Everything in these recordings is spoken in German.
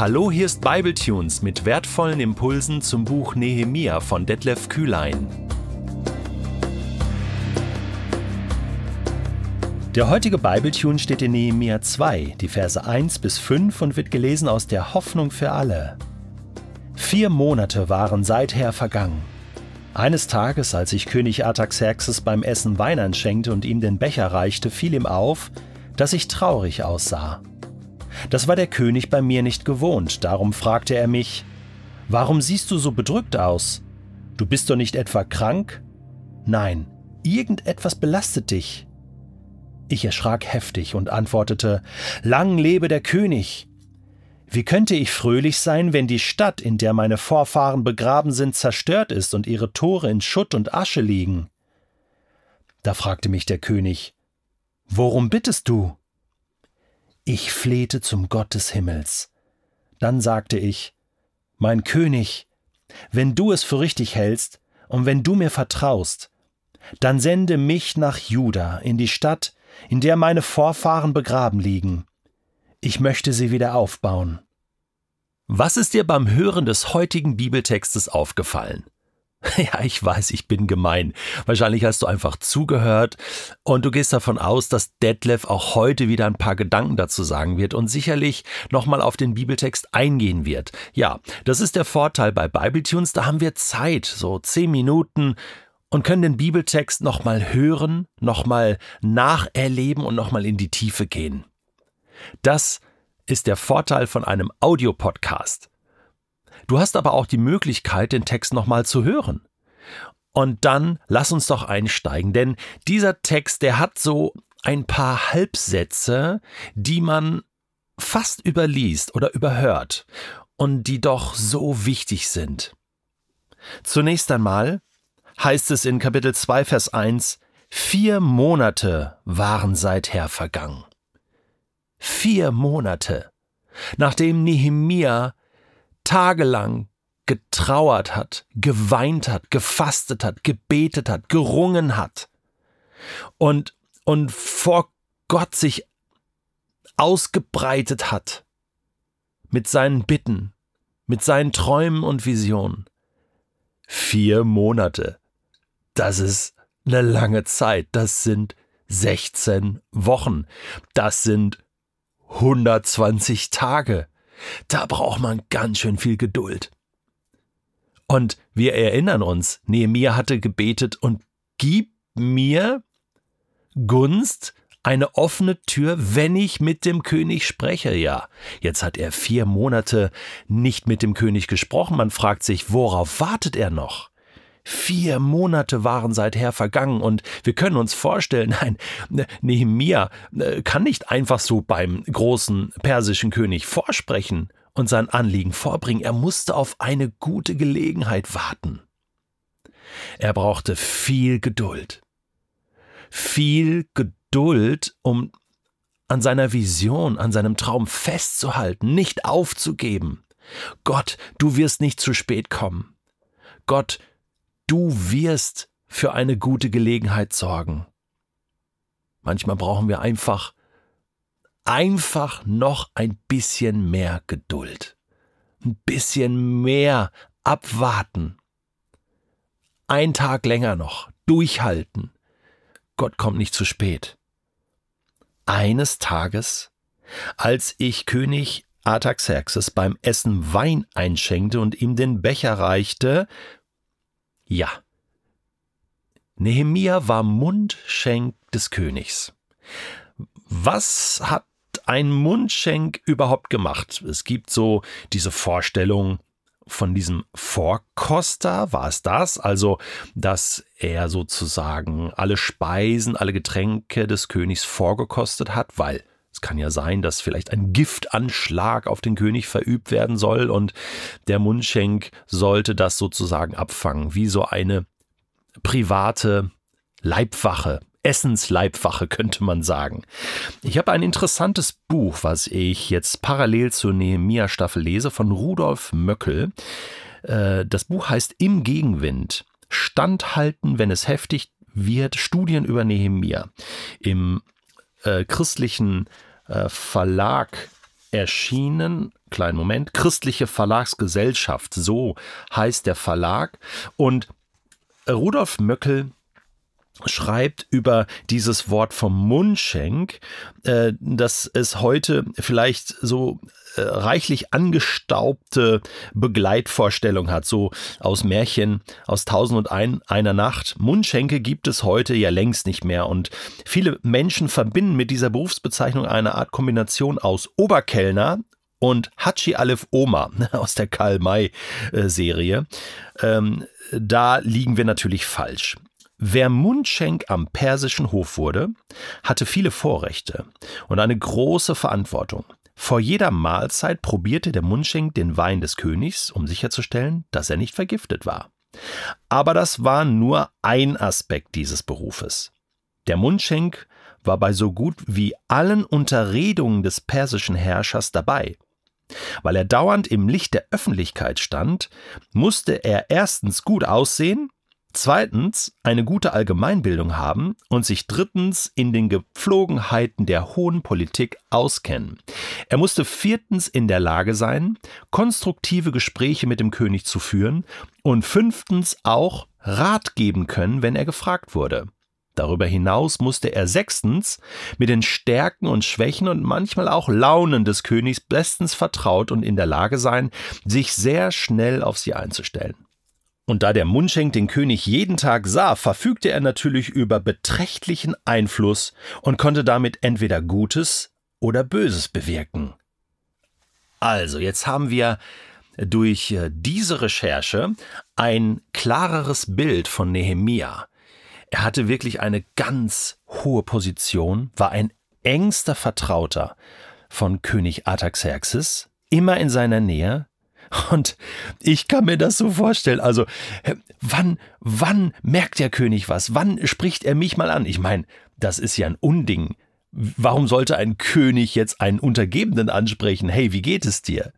Hallo, hier ist Bibletunes mit wertvollen Impulsen zum Buch Nehemia von Detlef Kühlein. Der heutige Bibletune steht in Nehemia 2, die Verse 1 bis 5 und wird gelesen aus der Hoffnung für alle. Vier Monate waren seither vergangen. Eines Tages, als ich König Artaxerxes beim Essen Wein anschenkte und ihm den Becher reichte, fiel ihm auf, dass ich traurig aussah. Das war der König bei mir nicht gewohnt, darum fragte er mich, Warum siehst du so bedrückt aus? Du bist doch nicht etwa krank? Nein, irgendetwas belastet dich. Ich erschrak heftig und antwortete, Lang lebe der König! Wie könnte ich fröhlich sein, wenn die Stadt, in der meine Vorfahren begraben sind, zerstört ist und ihre Tore in Schutt und Asche liegen? Da fragte mich der König, Worum bittest du? Ich flehte zum Gott des Himmels. Dann sagte ich, Mein König, wenn du es für richtig hältst und wenn du mir vertraust, dann sende mich nach Juda in die Stadt, in der meine Vorfahren begraben liegen. Ich möchte sie wieder aufbauen. Was ist dir beim Hören des heutigen Bibeltextes aufgefallen? Ja, ich weiß, ich bin gemein. Wahrscheinlich hast du einfach zugehört und du gehst davon aus, dass Detlef auch heute wieder ein paar Gedanken dazu sagen wird und sicherlich nochmal auf den Bibeltext eingehen wird. Ja, das ist der Vorteil bei Bibletunes, da haben wir Zeit, so zehn Minuten und können den Bibeltext nochmal hören, nochmal nacherleben und nochmal in die Tiefe gehen. Das ist der Vorteil von einem Audiopodcast. Du hast aber auch die Möglichkeit, den Text nochmal zu hören. Und dann lass uns doch einsteigen, denn dieser Text, der hat so ein paar Halbsätze, die man fast überliest oder überhört und die doch so wichtig sind. Zunächst einmal heißt es in Kapitel 2, Vers 1, Vier Monate waren seither vergangen. Vier Monate, nachdem Nehemia tagelang getrauert hat, geweint hat, gefastet hat, gebetet hat, gerungen hat und, und vor Gott sich ausgebreitet hat mit seinen Bitten, mit seinen Träumen und Visionen. Vier Monate. Das ist eine lange Zeit. Das sind 16 Wochen. Das sind 120 Tage. Da braucht man ganz schön viel Geduld. Und wir erinnern uns, Nehemiah hatte gebetet und gib mir Gunst, eine offene Tür, wenn ich mit dem König spreche. Ja, jetzt hat er vier Monate nicht mit dem König gesprochen. Man fragt sich, worauf wartet er noch? Vier Monate waren seither vergangen und wir können uns vorstellen, nein, Nehemia äh, kann nicht einfach so beim großen persischen König vorsprechen und sein Anliegen vorbringen. Er musste auf eine gute Gelegenheit warten. Er brauchte viel Geduld. Viel Geduld, um an seiner Vision, an seinem Traum festzuhalten, nicht aufzugeben. Gott, du wirst nicht zu spät kommen. Gott, Du wirst für eine gute Gelegenheit sorgen. Manchmal brauchen wir einfach, einfach noch ein bisschen mehr Geduld. Ein bisschen mehr abwarten. Ein Tag länger noch. Durchhalten. Gott kommt nicht zu spät. Eines Tages, als ich König Artaxerxes beim Essen Wein einschenkte und ihm den Becher reichte, ja. Nehemia war Mundschenk des Königs. Was hat ein Mundschenk überhaupt gemacht? Es gibt so diese Vorstellung von diesem Vorkoster, war es das? Also, dass er sozusagen alle Speisen, alle Getränke des Königs vorgekostet hat, weil kann ja sein, dass vielleicht ein Giftanschlag auf den König verübt werden soll und der Mundschenk sollte das sozusagen abfangen, wie so eine private Leibwache, Essensleibwache könnte man sagen. Ich habe ein interessantes Buch, was ich jetzt parallel zur Nehemia Staffel lese, von Rudolf Möckel. Äh, das Buch heißt Im Gegenwind. Standhalten, wenn es heftig wird. Studien über Nehemia. Im äh, christlichen äh, Verlag erschienen, kleinen Moment, Christliche Verlagsgesellschaft, so heißt der Verlag. Und Rudolf Möckel schreibt über dieses Wort vom Mundschenk, äh, dass es heute vielleicht so äh, reichlich angestaubte Begleitvorstellung hat, so aus Märchen aus Tausend und ein, einer Nacht. Mundschenke gibt es heute ja längst nicht mehr und viele Menschen verbinden mit dieser Berufsbezeichnung eine Art Kombination aus Oberkellner und Hachi Aleph Oma aus der Karl-May-Serie. Ähm, da liegen wir natürlich falsch. Wer Mundschenk am persischen Hof wurde, hatte viele Vorrechte und eine große Verantwortung. Vor jeder Mahlzeit probierte der Mundschenk den Wein des Königs, um sicherzustellen, dass er nicht vergiftet war. Aber das war nur ein Aspekt dieses Berufes. Der Mundschenk war bei so gut wie allen Unterredungen des persischen Herrschers dabei. Weil er dauernd im Licht der Öffentlichkeit stand, musste er erstens gut aussehen zweitens eine gute Allgemeinbildung haben und sich drittens in den Gepflogenheiten der hohen Politik auskennen. Er musste viertens in der Lage sein, konstruktive Gespräche mit dem König zu führen und fünftens auch Rat geben können, wenn er gefragt wurde. Darüber hinaus musste er sechstens mit den Stärken und Schwächen und manchmal auch Launen des Königs bestens vertraut und in der Lage sein, sich sehr schnell auf sie einzustellen. Und da der Mundschenk den König jeden Tag sah, verfügte er natürlich über beträchtlichen Einfluss und konnte damit entweder Gutes oder Böses bewirken. Also, jetzt haben wir durch äh, diese Recherche ein klareres Bild von Nehemia. Er hatte wirklich eine ganz hohe Position, war ein engster Vertrauter von König Artaxerxes, immer in seiner Nähe, und ich kann mir das so vorstellen. Also, wann, wann merkt der König was? Wann spricht er mich mal an? Ich meine, das ist ja ein Unding. Warum sollte ein König jetzt einen Untergebenen ansprechen? Hey, wie geht es dir?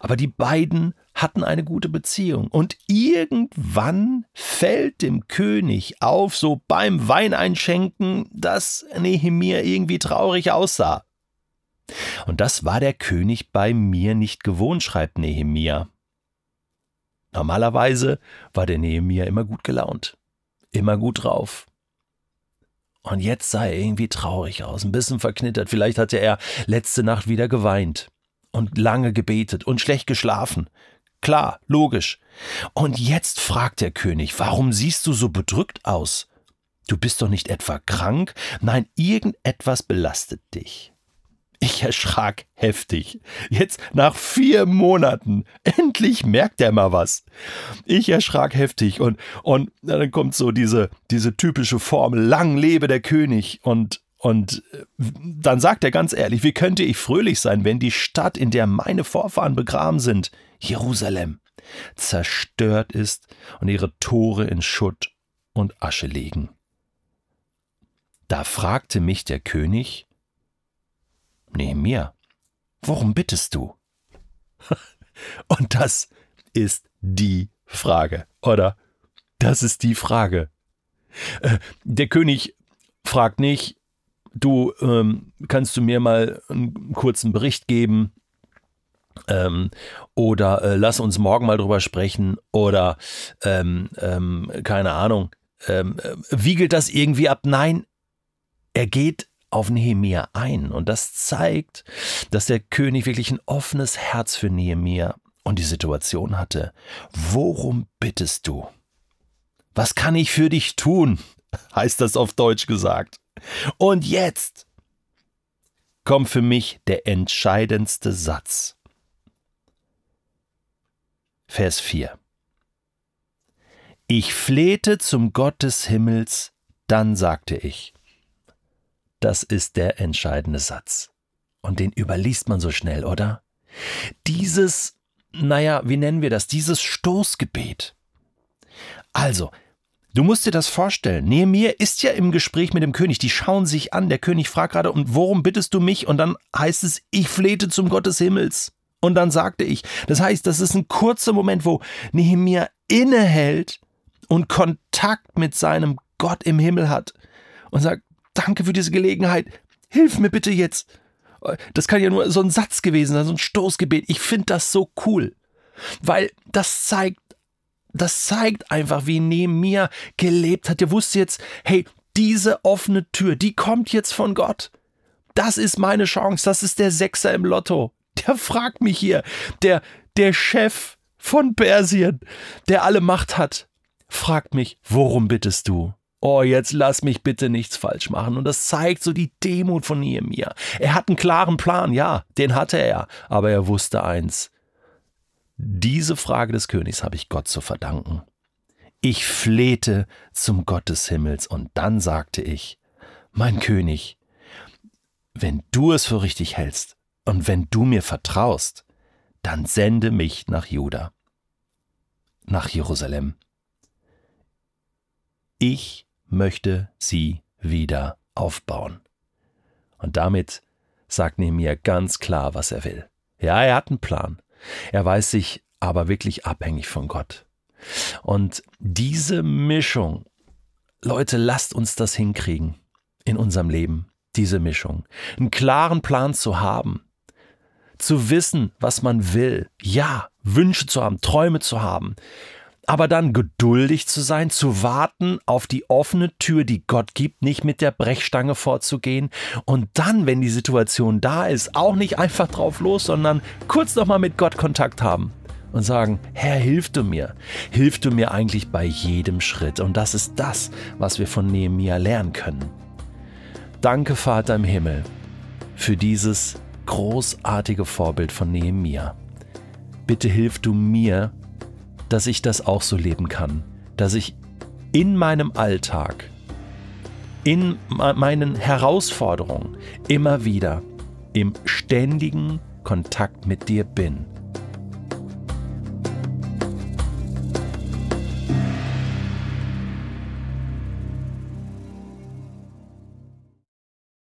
Aber die beiden hatten eine gute Beziehung und irgendwann fällt dem König auf, so beim Weineinschenken, dass Nehemia irgendwie traurig aussah. Und das war der König bei mir nicht gewohnt, schreibt Nehemia. Normalerweise war der Nehemia immer gut gelaunt, immer gut drauf. Und jetzt sah er irgendwie traurig aus, ein bisschen verknittert. Vielleicht hatte er letzte Nacht wieder geweint und lange gebetet und schlecht geschlafen. Klar, logisch. Und jetzt fragt der König, warum siehst du so bedrückt aus? Du bist doch nicht etwa krank? Nein, irgendetwas belastet dich. Ich erschrak heftig. Jetzt nach vier Monaten. Endlich merkt er mal was. Ich erschrak heftig und, und dann kommt so diese, diese typische Formel, lang lebe der König und, und äh, dann sagt er ganz ehrlich, wie könnte ich fröhlich sein, wenn die Stadt, in der meine Vorfahren begraben sind, Jerusalem, zerstört ist und ihre Tore in Schutt und Asche liegen. Da fragte mich der König, Nehemia, worum bittest du? Und das ist die Frage, oder? Das ist die Frage. Äh, der König fragt nicht, du ähm, kannst du mir mal einen kurzen Bericht geben ähm, oder äh, lass uns morgen mal drüber sprechen oder ähm, ähm keine Ahnung, ähm, äh, wiegelt das irgendwie ab? Nein, er geht auf Nehemia ein. Und das zeigt, dass der König wirklich ein offenes Herz für Nehemia und die Situation hatte. Worum bittest du? Was kann ich für dich tun? heißt das auf Deutsch gesagt. Und jetzt kommt für mich der entscheidendste Satz. Vers 4. Ich flehte zum Gott des Himmels, dann sagte ich, das ist der entscheidende Satz. Und den überliest man so schnell, oder? Dieses, naja, wie nennen wir das? Dieses Stoßgebet. Also, Du musst dir das vorstellen. Nehemiah ist ja im Gespräch mit dem König. Die schauen sich an. Der König fragt gerade, und worum bittest du mich? Und dann heißt es, ich flehte zum Gott des Himmels. Und dann sagte ich. Das heißt, das ist ein kurzer Moment, wo Nehemiah innehält und Kontakt mit seinem Gott im Himmel hat und sagt, danke für diese Gelegenheit, hilf mir bitte jetzt. Das kann ja nur so ein Satz gewesen sein, so ein Stoßgebet. Ich finde das so cool, weil das zeigt, das zeigt einfach, wie neben mir gelebt hat. Der wusste jetzt, hey, diese offene Tür, die kommt jetzt von Gott. Das ist meine Chance, das ist der Sechser im Lotto. Der fragt mich hier, der, der Chef von Persien, der alle Macht hat, fragt mich, worum bittest du? Oh, jetzt lass mich bitte nichts falsch machen. Und das zeigt so die Demut von Nehemiah. Er hat einen klaren Plan, ja, den hatte er, aber er wusste eins. Diese Frage des Königs habe ich Gott zu verdanken. Ich flehte zum Gott des Himmels und dann sagte ich, mein König, wenn du es für richtig hältst und wenn du mir vertraust, dann sende mich nach Juda, nach Jerusalem. Ich möchte sie wieder aufbauen. Und damit sagt Nehemiah ganz klar, was er will. Ja, er hat einen Plan. Er weiß sich aber wirklich abhängig von Gott. Und diese Mischung, Leute, lasst uns das hinkriegen in unserem Leben, diese Mischung. Einen klaren Plan zu haben, zu wissen, was man will, ja, Wünsche zu haben, Träume zu haben, aber dann geduldig zu sein, zu warten auf die offene Tür, die Gott gibt, nicht mit der Brechstange vorzugehen und dann, wenn die Situation da ist, auch nicht einfach drauf los, sondern kurz nochmal mit Gott Kontakt haben und sagen, Herr, hilf du mir. Hilf du mir eigentlich bei jedem Schritt. Und das ist das, was wir von Nehemia lernen können. Danke, Vater im Himmel, für dieses großartige Vorbild von Nehemia. Bitte hilf du mir, dass ich das auch so leben kann, dass ich in meinem Alltag, in meinen Herausforderungen immer wieder im ständigen Kontakt mit dir bin